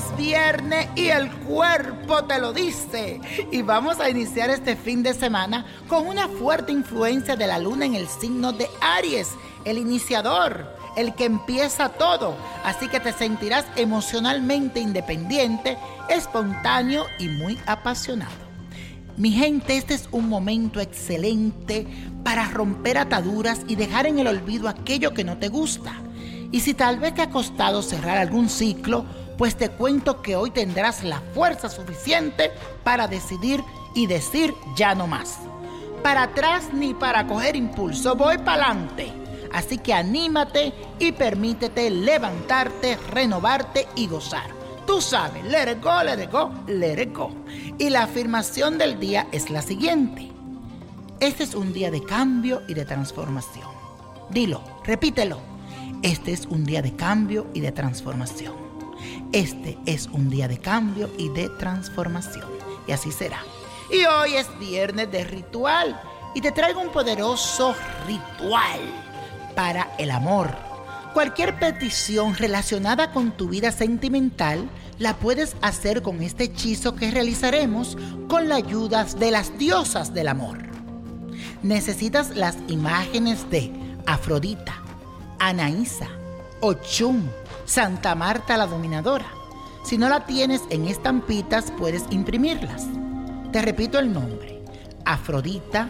carne y el cuerpo te lo dice. Y vamos a iniciar este fin de semana con una fuerte influencia de la luna en el signo de Aries, el iniciador, el que empieza todo. Así que te sentirás emocionalmente independiente, espontáneo y muy apasionado. Mi gente, este es un momento excelente para romper ataduras y dejar en el olvido aquello que no te gusta. Y si tal vez te ha costado cerrar algún ciclo, pues te cuento que hoy tendrás la fuerza suficiente para decidir y decir ya no más. Para atrás ni para coger impulso, voy para adelante. Así que anímate y permítete levantarte, renovarte y gozar. Tú sabes, let it go, let it go, let it go. Y la afirmación del día es la siguiente. Este es un día de cambio y de transformación. Dilo, repítelo. Este es un día de cambio y de transformación. Este es un día de cambio y de transformación. Y así será. Y hoy es viernes de ritual. Y te traigo un poderoso ritual para el amor Cualquier petición relacionada con tu vida sentimental la puedes hacer con este hechizo que realizaremos con la ayuda de las diosas del amor. Necesitas las imágenes de Afrodita, Anaísa, Ochum, Santa Marta la Dominadora. Si no la tienes en estampitas, puedes imprimirlas. Te repito el nombre. Afrodita,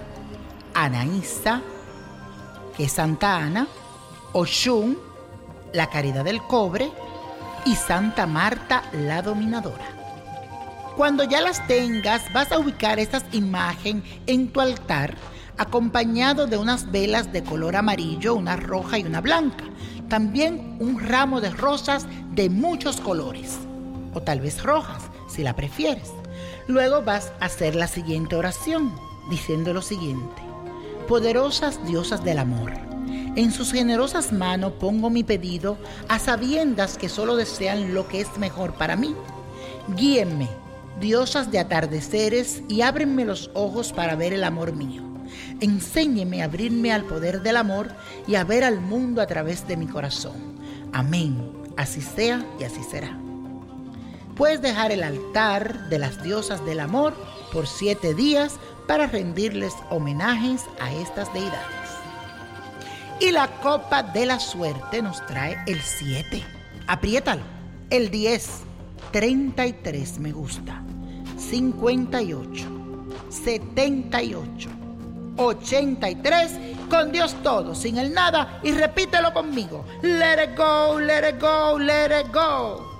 Anaísa, que es Santa Ana, Ochum, la Caridad del Cobre y Santa Marta la Dominadora. Cuando ya las tengas, vas a ubicar estas imágenes en tu altar acompañado de unas velas de color amarillo, una roja y una blanca. También un ramo de rosas de muchos colores, o tal vez rojas, si la prefieres. Luego vas a hacer la siguiente oración, diciendo lo siguiente. Poderosas diosas del amor en sus generosas manos pongo mi pedido a sabiendas que solo desean lo que es mejor para mí. Guíenme, diosas de atardeceres, y ábrenme los ojos para ver el amor mío. Enséñeme a abrirme al poder del amor y a ver al mundo a través de mi corazón. Amén. Así sea y así será. Puedes dejar el altar de las diosas del amor por siete días para rendirles homenajes a estas deidades. Y la copa de la suerte nos trae el 7. Apriétalo. El 10. 33 me gusta. 58. 78. 83. Con Dios todo, sin el nada. Y repítelo conmigo. Let it go, let it go, let it go.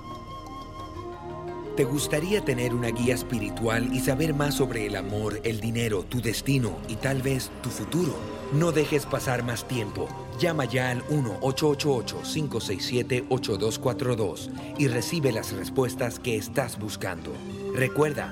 ¿Te gustaría tener una guía espiritual y saber más sobre el amor, el dinero, tu destino y tal vez tu futuro? No dejes pasar más tiempo. Llama ya al 1-888-567-8242 y recibe las respuestas que estás buscando. Recuerda,